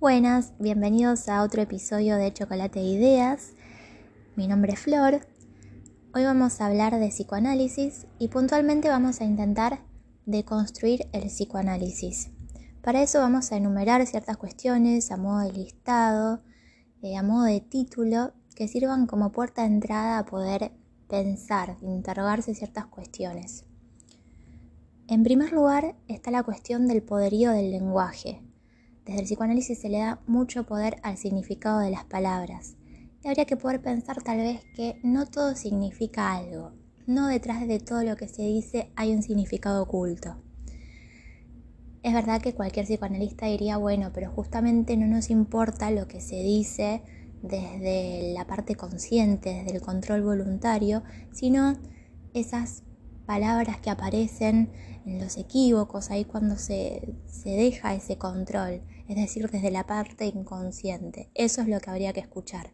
Buenas, bienvenidos a otro episodio de Chocolate Ideas. Mi nombre es Flor. Hoy vamos a hablar de psicoanálisis y puntualmente vamos a intentar deconstruir el psicoanálisis. Para eso vamos a enumerar ciertas cuestiones a modo de listado, eh, a modo de título, que sirvan como puerta de entrada a poder pensar, interrogarse ciertas cuestiones. En primer lugar está la cuestión del poderío del lenguaje. Desde el psicoanálisis se le da mucho poder al significado de las palabras. Y habría que poder pensar tal vez que no todo significa algo. No detrás de todo lo que se dice hay un significado oculto. Es verdad que cualquier psicoanalista diría, bueno, pero justamente no nos importa lo que se dice desde la parte consciente, desde el control voluntario, sino esas palabras que aparecen en los equívocos, ahí cuando se, se deja ese control, es decir, desde la parte inconsciente. Eso es lo que habría que escuchar.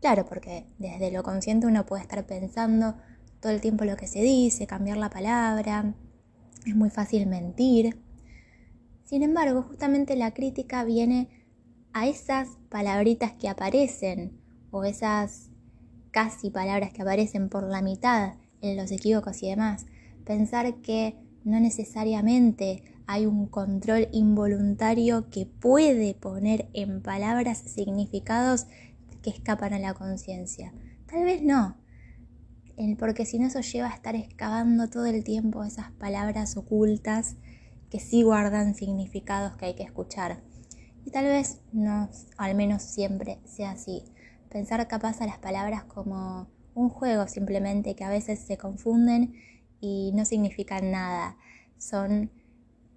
Claro, porque desde lo consciente uno puede estar pensando todo el tiempo lo que se dice, cambiar la palabra, es muy fácil mentir. Sin embargo, justamente la crítica viene a esas palabritas que aparecen o esas casi palabras que aparecen por la mitad en los equívocos y demás. Pensar que no necesariamente hay un control involuntario que puede poner en palabras significados que escapan a la conciencia. Tal vez no, porque si no eso lleva a estar excavando todo el tiempo esas palabras ocultas que sí guardan significados que hay que escuchar. Y tal vez no, al menos siempre sea así. Pensar capaz a las palabras como un juego simplemente que a veces se confunden y no significan nada. Son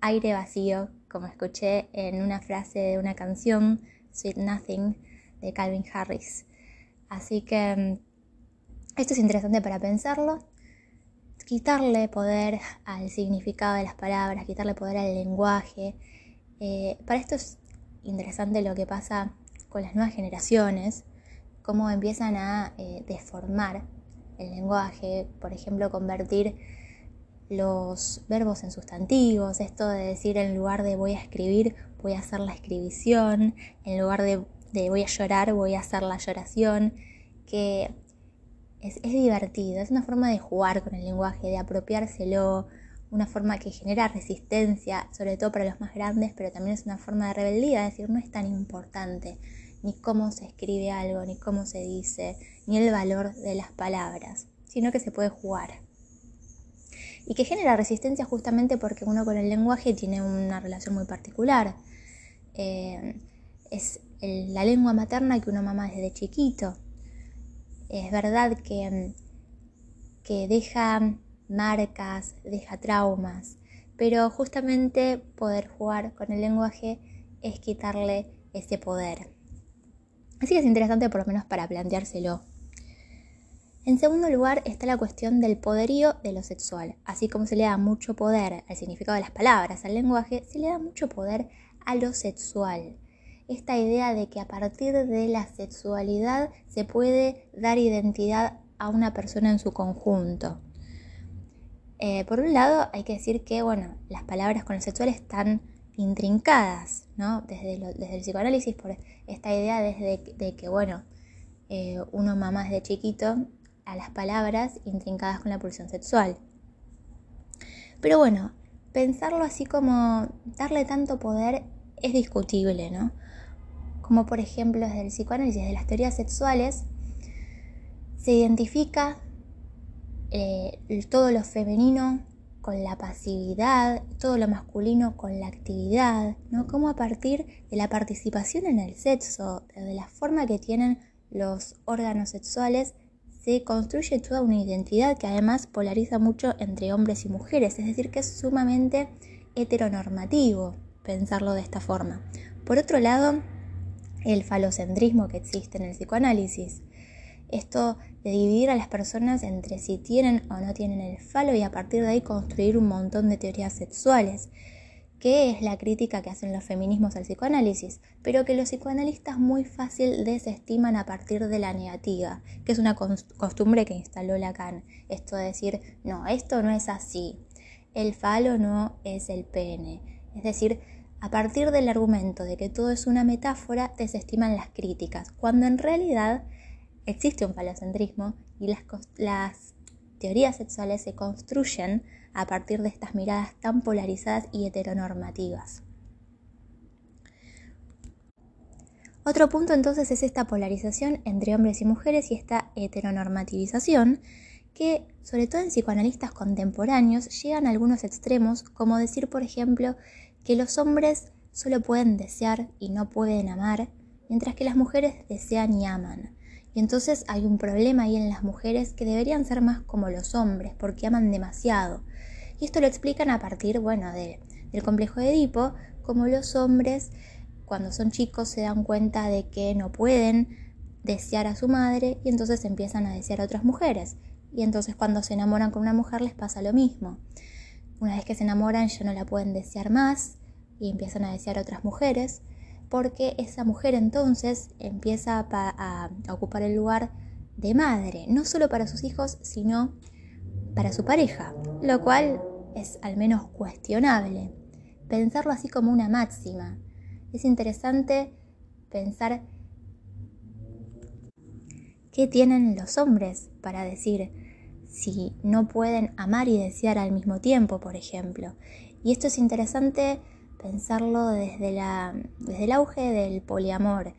aire vacío, como escuché en una frase de una canción, Sweet Nothing, de Calvin Harris. Así que mm, esto es interesante para pensarlo. Quitarle poder al significado de las palabras, quitarle poder al lenguaje. Eh, para esto es interesante lo que pasa con las nuevas generaciones, cómo empiezan a eh, deformar el lenguaje, por ejemplo, convertir los verbos en sustantivos, esto de decir en lugar de voy a escribir, voy a hacer la escribición, en lugar de, voy a llorar, voy a hacer la lloración, que es, es, divertido, es una forma de jugar con el lenguaje, de apropiárselo, una forma que genera resistencia, sobre todo para los más grandes, pero también es una forma de rebeldía, es decir, no es tan importante ni cómo se escribe algo, ni cómo se dice, ni el valor de las palabras, sino que se puede jugar y que genera resistencia justamente porque uno con el lenguaje tiene una relación muy particular. Eh, es la lengua materna que uno mama desde chiquito. Es verdad que, que deja marcas, deja traumas, pero justamente poder jugar con el lenguaje es quitarle ese poder. Así que es interesante por lo menos para planteárselo. En segundo lugar está la cuestión del poderío de lo sexual. Así como se le da mucho poder al significado de las palabras, al lenguaje, se le da mucho poder a lo sexual. Esta idea de que a partir de la sexualidad se puede dar identidad a una persona en su conjunto. Eh, por un lado, hay que decir que bueno, las palabras con lo sexual están intrincadas, ¿no? Desde, el psicoanálisis, por esta idea desde de que, bueno, eh, uno mamá desde chiquito a las palabras intrincadas con la pulsión sexual. Pero bueno, pensarlo así como darle tanto poder es discutible, ¿no? Como por ejemplo desde el psicoanálisis de las teorías sexuales, se identifica eh, todo lo femenino con la pasividad, todo lo masculino con la actividad, ¿no? Como a partir de la participación en el sexo, de la forma que tienen los órganos sexuales, se construye toda una identidad que además polariza mucho entre hombres y mujeres, es decir, que es sumamente heteronormativo pensarlo de esta forma. Por otro lado, el falocentrismo que existe en el psicoanálisis, esto de dividir a las personas entre si tienen o no tienen el falo y a partir de ahí construir un montón de teorías sexuales que es la crítica que hacen los feminismos al psicoanálisis, pero que los psicoanalistas muy fácil desestiman a partir de la negativa, que es una costumbre que instaló Lacan, esto de decir, no, esto no es así, el falo no es el pene, es decir, a partir del argumento de que todo es una metáfora, desestiman las críticas, cuando en realidad existe un falocentrismo y las, las teorías sexuales se construyen a partir de estas miradas tan polarizadas y heteronormativas. Otro punto entonces es esta polarización entre hombres y mujeres y esta heteronormativización que, sobre todo en psicoanalistas contemporáneos, llegan a algunos extremos, como decir, por ejemplo, que los hombres solo pueden desear y no pueden amar, mientras que las mujeres desean y aman. Y entonces hay un problema ahí en las mujeres que deberían ser más como los hombres, porque aman demasiado. Y esto lo explican a partir, bueno, del complejo de Edipo, como los hombres cuando son chicos se dan cuenta de que no pueden desear a su madre y entonces empiezan a desear a otras mujeres. Y entonces cuando se enamoran con una mujer les pasa lo mismo. Una vez que se enamoran ya no la pueden desear más y empiezan a desear a otras mujeres porque esa mujer entonces empieza a, a ocupar el lugar de madre, no solo para sus hijos, sino para su pareja, lo cual es al menos cuestionable. Pensarlo así como una máxima, es interesante pensar qué tienen los hombres para decir si no pueden amar y desear al mismo tiempo, por ejemplo. Y esto es interesante pensarlo desde, la, desde el auge del poliamor,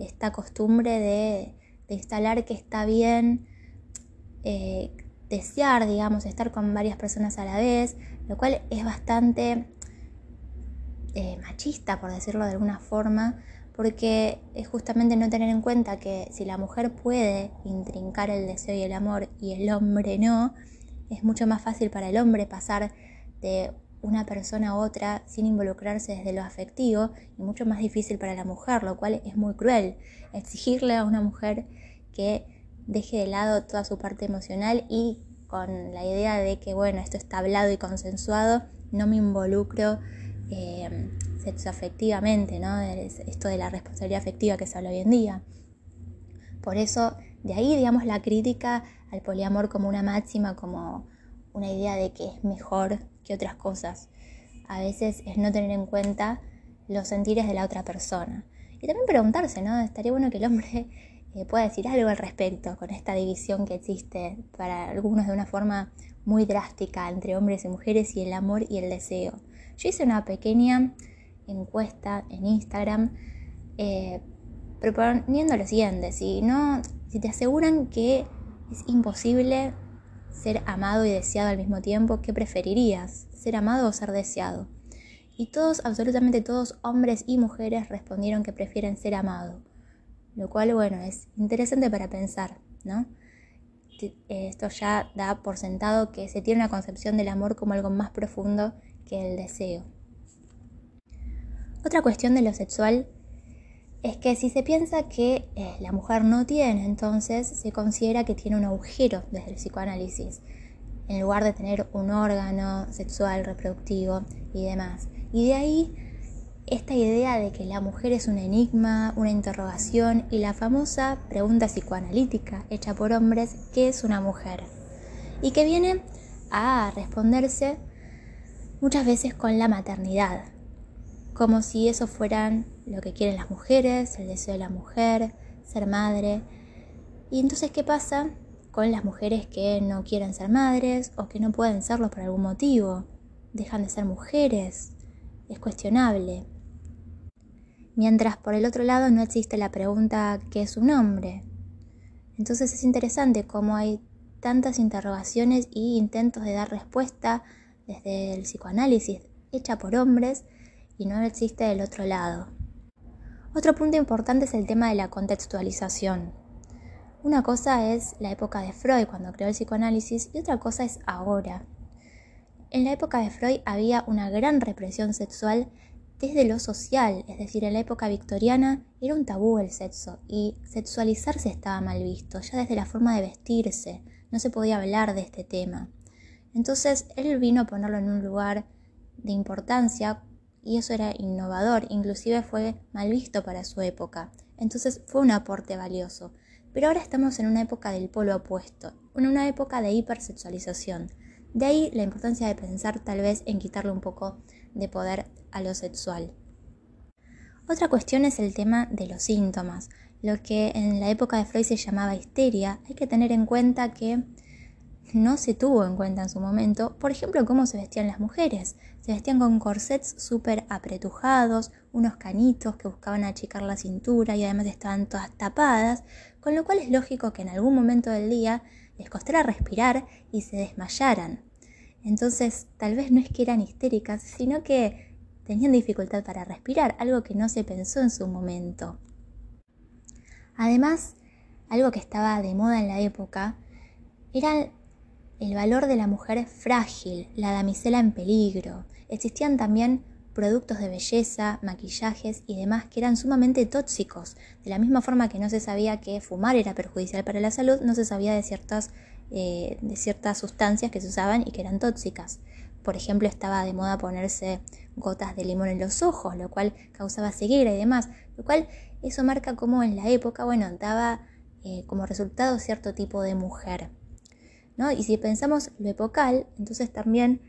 esta costumbre de, instalar que está bien eh, desear, digamos, estar con varias personas a la vez, lo cual es bastante eh, machista, por decirlo de alguna forma, porque es justamente no tener en cuenta que si la mujer puede intrincar el deseo y el amor y el hombre no, es mucho más fácil para el hombre pasar de una persona a otra sin involucrarse desde lo afectivo y mucho más difícil para la mujer, lo cual es muy cruel. Exigirle a una mujer que deje de lado toda su parte emocional y con la idea de que, bueno, esto está hablado y consensuado, no me involucro eh, sexoafectivamente, ¿no? esto de la responsabilidad afectiva que se habla hoy en día. Por eso, de ahí, digamos, la crítica al poliamor como una máxima, como una idea de que es mejor que otras cosas. A veces es no tener en cuenta los sentires de la otra persona. Y también preguntarse, ¿no? Estaría bueno que el hombre eh, pueda decir algo al respecto con esta división que existe para algunos de una forma muy drástica entre hombres y mujeres y el amor y el deseo. Yo hice una pequeña encuesta en Instagram eh, proponiendo lo siguiente, si, no, si te aseguran que es imposible ser amado y deseado al mismo tiempo, ¿qué preferirías? ¿Ser amado o ser deseado? Y todos, absolutamente todos, hombres y mujeres, respondieron que prefieren ser amado. Lo cual, bueno, es interesante para pensar, ¿no? Esto ya da por sentado que se tiene una concepción del amor como algo más profundo que el deseo. Otra cuestión de lo sexual es que si se piensa que eh, la mujer no tiene, entonces se considera que tiene un agujero desde el psicoanálisis, en lugar de tener un órgano sexual, reproductivo y demás. Y de ahí esta idea de que la mujer es un enigma, una interrogación y la famosa pregunta psicoanalítica hecha por hombres, ¿qué es una mujer? Y que viene a responderse muchas veces con la maternidad, como si eso fueran lo que quieren las mujeres, el deseo de la mujer, ser madre. Y entonces, ¿qué pasa con las mujeres que no quieren ser madres o que no pueden serlo por algún motivo? Dejan de ser mujeres. Es cuestionable. Mientras por el otro lado no existe la pregunta ¿qué es un hombre? Entonces es interesante cómo hay tantas interrogaciones y intentos de dar respuesta desde el psicoanálisis hecha por hombres y no existe del otro lado. Otro punto importante es el tema de la contextualización. Una cosa es la época de Freud cuando creó el psicoanálisis y otra cosa es ahora. En la época de Freud había una gran represión sexual desde lo social, es decir, en la época victoriana era un tabú el sexo y sexualizarse estaba mal visto, ya desde la forma de vestirse, no se podía hablar de este tema. Entonces él vino a ponerlo en un lugar de importancia y eso era innovador, inclusive fue mal visto para su época. Entonces fue un aporte valioso. Pero ahora estamos en una época del polo opuesto, en una época de hipersexualización. De ahí la importancia de pensar tal vez en quitarle un poco de poder a lo sexual. Otra cuestión es el tema de los síntomas. Lo que en la época de Freud se llamaba histeria, hay que tener en cuenta que no se tuvo en cuenta en su momento, por ejemplo, cómo se vestían las mujeres. Se vestían con corsets súper apretujados, unos canitos que buscaban achicar la cintura y además estaban todas tapadas, con lo cual es lógico que en algún momento del día les costara respirar y se desmayaran. Entonces, tal vez no es que eran histéricas, sino que tenían dificultad para respirar, algo que no se pensó en su momento. Además, algo que estaba de moda en la época era el valor de la mujer frágil, la damisela en peligro. Existían también productos de belleza, maquillajes y demás que eran sumamente tóxicos. De la misma forma que no se sabía que fumar era perjudicial para la salud, no se sabía de ciertas, eh, de ciertas sustancias que se usaban y que eran tóxicas. Por ejemplo, estaba de moda ponerse gotas de limón en los ojos, lo cual causaba ceguera y demás, lo cual eso marca como en la época, bueno, daba eh, como resultado cierto tipo de mujer. ¿no? Y si pensamos lo epocal, entonces también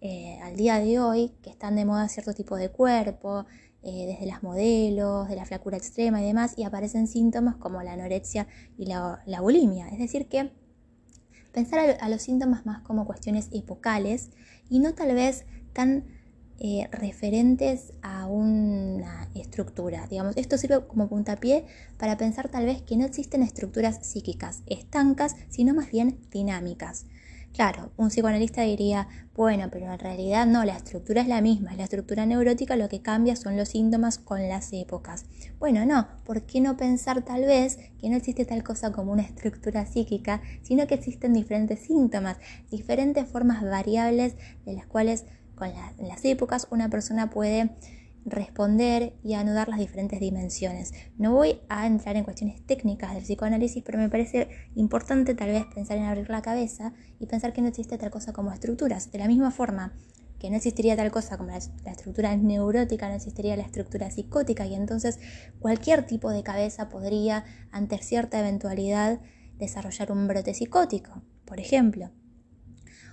eh, al día de hoy, que están de moda cierto tipo de cuerpo, desde las modelos, de la flacura extrema y demás, y aparecen síntomas como la anorexia y la, bulimia. Es decir, que pensar a los síntomas más como cuestiones epocales y no tal vez tan eh, referentes a una estructura. Digamos, esto sirve como puntapié para pensar tal vez que no existen estructuras psíquicas estancas, sino más bien dinámicas. Claro, un psicoanalista diría, bueno, pero en realidad no, la estructura es la misma, la estructura neurótica, lo que cambia son los síntomas con las épocas. Bueno, no, ¿por qué no pensar tal vez que no existe tal cosa como una estructura psíquica, sino que existen diferentes síntomas, diferentes formas variables de las cuales con las épocas una persona puede responder y anudar las diferentes dimensiones. No voy a entrar en cuestiones técnicas del psicoanálisis, pero me parece importante tal vez pensar en abrir la cabeza y pensar que no existe tal cosa como estructuras. De la misma forma que no existiría tal cosa como la, estructura neurótica, no existiría la estructura psicótica y entonces cualquier tipo de cabeza podría, ante cierta eventualidad, desarrollar un brote psicótico, por ejemplo.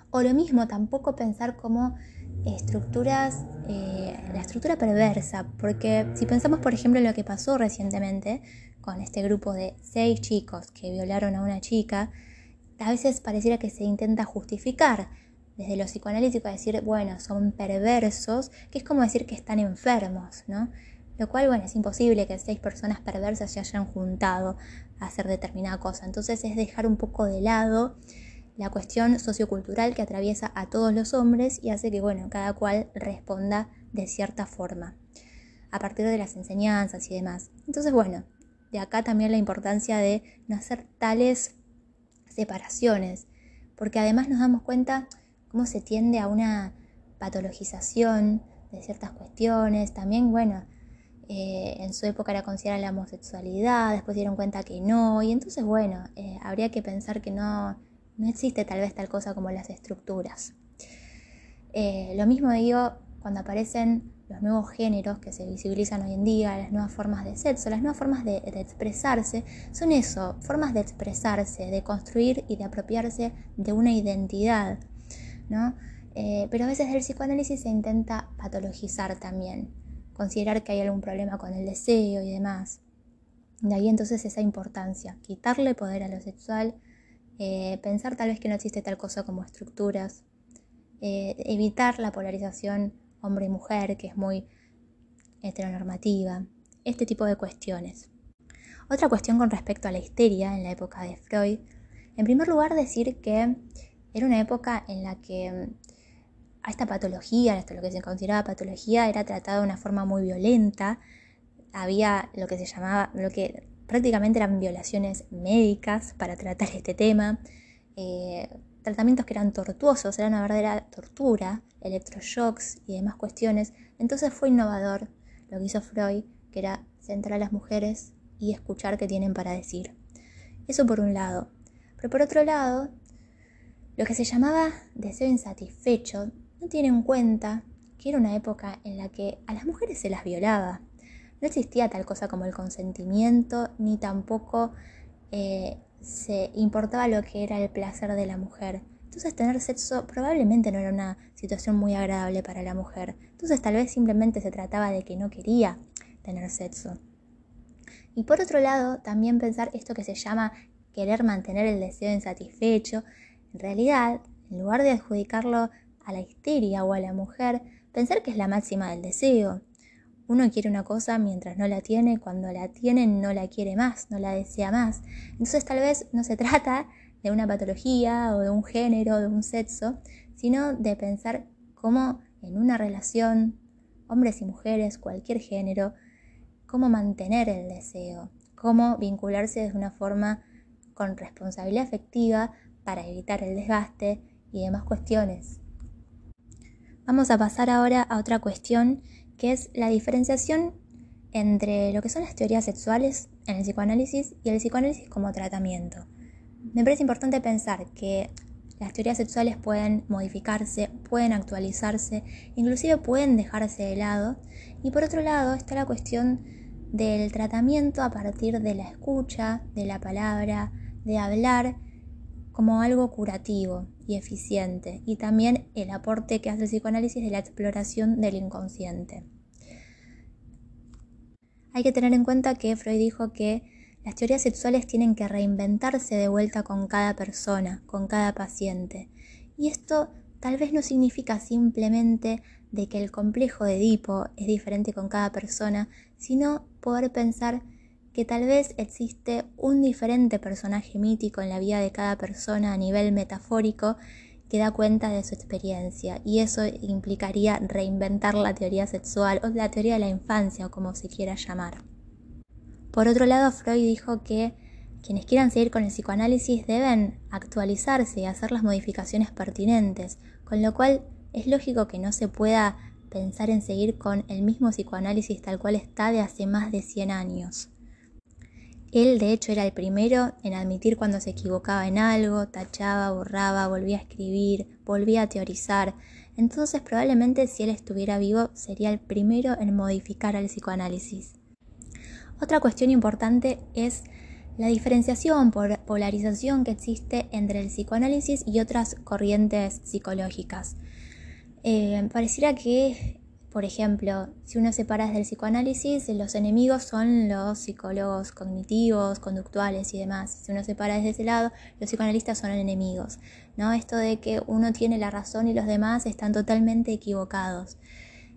O lo mismo, tampoco pensar como estructuras, eh, la estructura perversa, porque si pensamos por ejemplo en lo que pasó recientemente con este grupo de seis chicos que violaron a una chica, a veces pareciera que se intenta justificar desde lo psicoanalítico decir, bueno, son perversos, que es como decir que están enfermos, ¿no? Lo cual, bueno, es imposible que seis personas perversas se hayan juntado a hacer determinada cosa. Entonces es dejar un poco de lado la cuestión sociocultural que atraviesa a todos los hombres y hace que, bueno, cada cual responda de cierta forma, a partir de las enseñanzas y demás. Entonces, bueno, de acá también la importancia de no hacer tales separaciones, porque además nos damos cuenta cómo se tiende a una patologización de ciertas cuestiones, también, bueno, eh, en su época era considerada la homosexualidad, después dieron cuenta que no, y entonces, bueno, eh, habría que pensar que no, no existe tal vez tal cosa como las estructuras. Eh, lo mismo digo cuando aparecen los nuevos géneros que se visibilizan hoy en día, las nuevas formas de sexo, las nuevas formas de, expresarse, son eso, formas de expresarse, de construir y de apropiarse de una identidad, ¿no? Eh, pero a veces el psicoanálisis se intenta patologizar también, considerar que hay algún problema con el deseo y demás. De ahí entonces esa importancia, quitarle poder a lo sexual, eh, pensar tal vez que no existe tal cosa como estructuras, eh, evitar la polarización hombre y mujer, que es muy heteronormativa, este tipo de cuestiones. Otra cuestión con respecto a la histeria en la época de Freud, en primer lugar decir que era una época en la que mm, a esta patología, esto lo que se consideraba patología, era tratada de una forma muy violenta, había lo que se llamaba, lo que prácticamente eran violaciones médicas para tratar este tema, eh, tratamientos que eran tortuosos, era una verdadera tortura, electroshocks y demás cuestiones. Entonces fue innovador lo que hizo Freud, que era centrar a las mujeres y escuchar qué tienen para decir. Eso por un lado. Pero por otro lado, lo que se llamaba deseo insatisfecho no tiene en cuenta que era una época en la que a las mujeres se las violaba. No existía tal cosa como el consentimiento, ni tampoco eh, se importaba lo que era el placer de la mujer. Entonces tener sexo probablemente no era una situación muy agradable para la mujer. Entonces tal vez simplemente se trataba de que no quería tener sexo. Y por otro lado, también pensar esto que se llama querer mantener el deseo insatisfecho. En realidad, en lugar de adjudicarlo a la histeria o a la mujer, pensar que es la máxima del deseo. Uno quiere una cosa mientras no la tiene, cuando la tiene no la quiere más, no la desea más. Entonces tal vez no se trata de una patología o de un género, de un sexo, sino de pensar cómo en una relación, hombres y mujeres, cualquier género, cómo mantener el deseo, cómo vincularse de una forma con responsabilidad afectiva para evitar el desgaste y demás cuestiones. Vamos a pasar ahora a otra cuestión que es la diferenciación entre lo que son las teorías sexuales en el psicoanálisis y el psicoanálisis como tratamiento. Me parece importante pensar que las teorías sexuales pueden modificarse, pueden actualizarse, inclusive pueden dejarse de lado. Y por otro lado está la cuestión del tratamiento a partir de la escucha, de la palabra, de hablar como algo curativo y eficiente, y también el aporte que hace el psicoanálisis de la exploración del inconsciente. Hay que tener en cuenta que Freud dijo que las teorías sexuales tienen que reinventarse de vuelta con cada persona, con cada paciente. Y esto tal vez no significa simplemente de que el complejo de Edipo es diferente con cada persona, sino poder pensar que tal vez existe un diferente personaje mítico en la vida de cada persona a nivel metafórico que da cuenta de su experiencia y eso implicaría reinventar la teoría sexual o la teoría de la infancia o como se quiera llamar. Por otro lado, Freud dijo que quienes quieran seguir con el psicoanálisis deben actualizarse y hacer las modificaciones pertinentes, con lo cual es lógico que no se pueda pensar en seguir con el mismo psicoanálisis tal cual está de hace más de 100 años. Él, de hecho, era el primero en admitir cuando se equivocaba en algo, tachaba, borraba, volvía a escribir, volvía a teorizar. Entonces, probablemente si él estuviera vivo, sería el primero en modificar al psicoanálisis. Otra cuestión importante es la diferenciación por polarización que existe entre el psicoanálisis y otras corrientes psicológicas. Eh, pareciera que, por ejemplo, si uno separa del psicoanálisis, los enemigos son los psicólogos cognitivos, conductuales y demás. Si uno separa desde ese lado, los psicoanalistas son enemigos. ¿no? Esto de que uno tiene la razón y los demás están totalmente equivocados.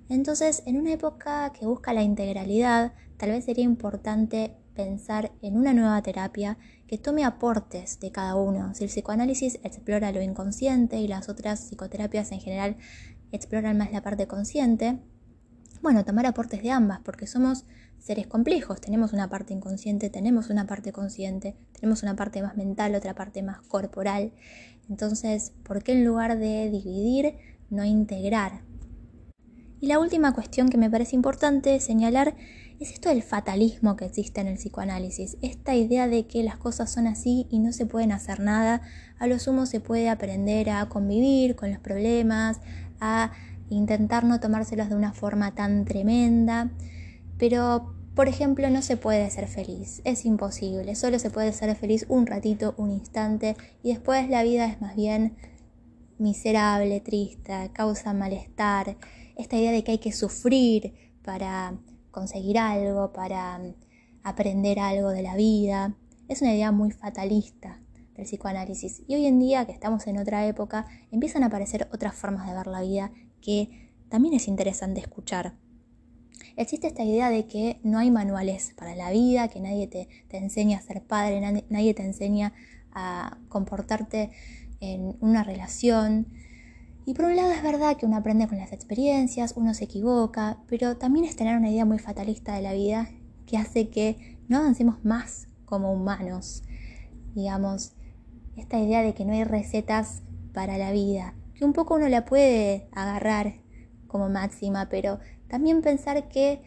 Entonces, en una época que busca la integralidad, tal vez sería importante pensar en una nueva terapia que tome aportes de cada uno. Si el psicoanálisis explora lo inconsciente y las otras psicoterapias en general exploran más la parte consciente, bueno, tomar aportes de ambas, porque somos seres complejos, tenemos una parte inconsciente, tenemos una parte consciente, tenemos una parte más mental, otra parte más corporal. Entonces, ¿por qué en lugar de dividir, no integrar? Y la última cuestión que me parece importante señalar es esto del fatalismo que existe en el psicoanálisis, esta idea de que las cosas son así y no se pueden hacer nada, a lo sumo se puede aprender a convivir con los problemas, a intentar no tomárselos de una forma tan tremenda, pero por ejemplo no se puede ser feliz, es imposible, solo se puede ser feliz un ratito, un instante y después la vida es más bien miserable, triste, causa malestar, esta idea de que hay que sufrir para conseguir algo, para aprender algo de la vida. Es una idea muy fatalista del psicoanálisis. Y hoy en día, que estamos en otra época, empiezan a aparecer otras formas de ver la vida que también es interesante escuchar. Existe esta idea de que no hay manuales para la vida, que nadie te, te enseña a ser padre, nadie, nadie te enseña a comportarte en una relación, y por un lado es verdad que uno aprende con las experiencias, uno se equivoca, pero también es tener una idea muy fatalista de la vida que hace que no avancemos más como humanos. Digamos, esta idea de que no hay recetas para la vida, que un poco uno la puede agarrar como máxima, pero también pensar que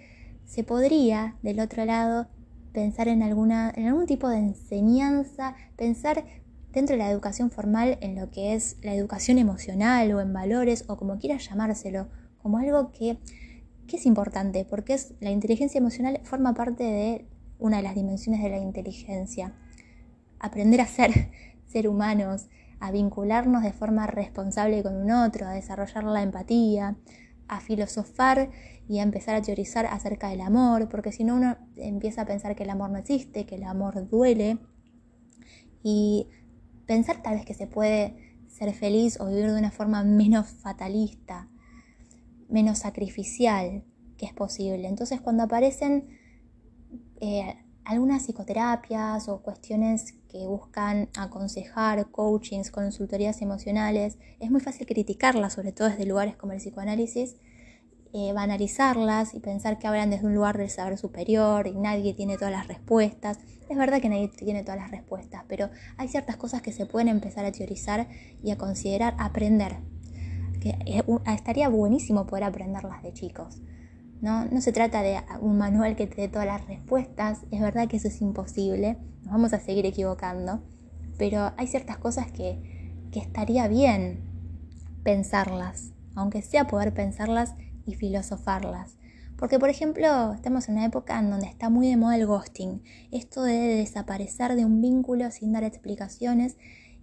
se podría, del otro lado, pensar en, alguna, en algún tipo de enseñanza, pensar dentro de la educación formal en lo que es la educación emocional o en valores o como quieras llamárselo, como algo que, es importante, porque es, la inteligencia emocional forma parte de una de las dimensiones de la inteligencia. Aprender a ser ser humanos, a vincularnos de forma responsable con un otro, a desarrollar la empatía, a filosofar y a empezar a teorizar acerca del amor, porque si no uno empieza a pensar que el amor no existe, que el amor duele, y pensar tal vez que se puede ser feliz o vivir de una forma menos fatalista, menos sacrificial, que es posible. Entonces cuando aparecen eh, algunas psicoterapias o cuestiones que buscan aconsejar, coachings, consultorías emocionales, es muy fácil criticarlas, sobre todo desde lugares como el psicoanálisis, eh, banalizarlas y pensar que hablan desde un lugar del saber superior y nadie tiene todas las respuestas. Es verdad que nadie tiene todas las respuestas, pero hay ciertas cosas que se pueden empezar a teorizar y a considerar aprender. Que eh, estaría buenísimo poder aprenderlas de chicos. ¿No? No se trata de un manual que te dé todas las respuestas, es verdad que eso es imposible, nos vamos a seguir equivocando, pero hay ciertas cosas que, que estaría bien pensarlas, aunque sea poder pensarlas y filosofarlas. Porque, por ejemplo, estamos en una época en donde está muy de moda el ghosting, esto de desaparecer de un vínculo sin dar explicaciones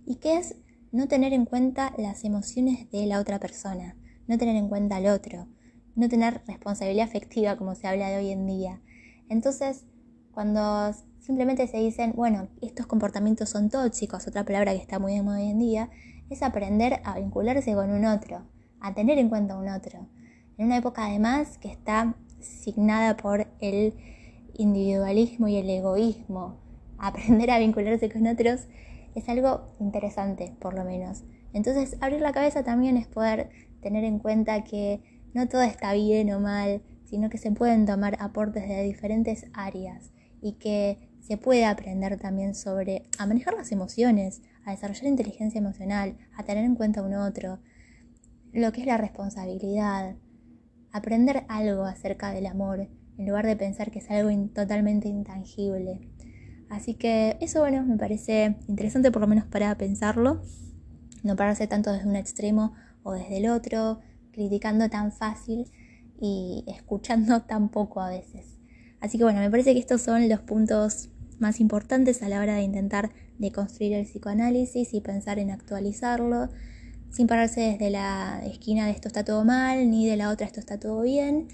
y que es no tener en cuenta las emociones de la otra persona, no tener en cuenta al otro no tener responsabilidad afectiva como se habla de hoy en día. Entonces, cuando simplemente se dicen, bueno, estos comportamientos son tóxicos, otra palabra que está muy de moda hoy en día, es aprender a vincularse con un otro, a tener en cuenta a un otro. En una época además que está signada por el individualismo y el egoísmo, aprender a vincularse con otros es algo interesante, por lo menos. Entonces, abrir la cabeza también es poder tener en cuenta que no todo está bien o mal, sino que se pueden tomar aportes de diferentes áreas y que se puede aprender también sobre a manejar las emociones, a desarrollar inteligencia emocional, a tener en cuenta a otro, lo que es la responsabilidad, aprender algo acerca del amor en lugar de pensar que es algo totalmente intangible. Así que eso, bueno, me parece interesante por lo menos para pensarlo, no pararse tanto desde un extremo o desde el otro, criticando tan fácil y escuchando tan poco a veces. Así que bueno, me parece que estos son los puntos más importantes a la hora de intentar deconstruir el psicoanálisis y pensar en actualizarlo, sin pararse desde la esquina de esto está todo mal, ni de la otra esto está todo bien.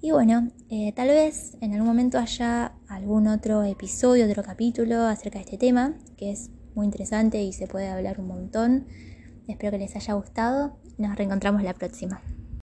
Y bueno, eh, tal vez en algún momento haya algún otro episodio, otro capítulo acerca de este tema, que es muy interesante y se puede hablar un montón. Espero que les haya gustado. Nos reencontramos la próxima.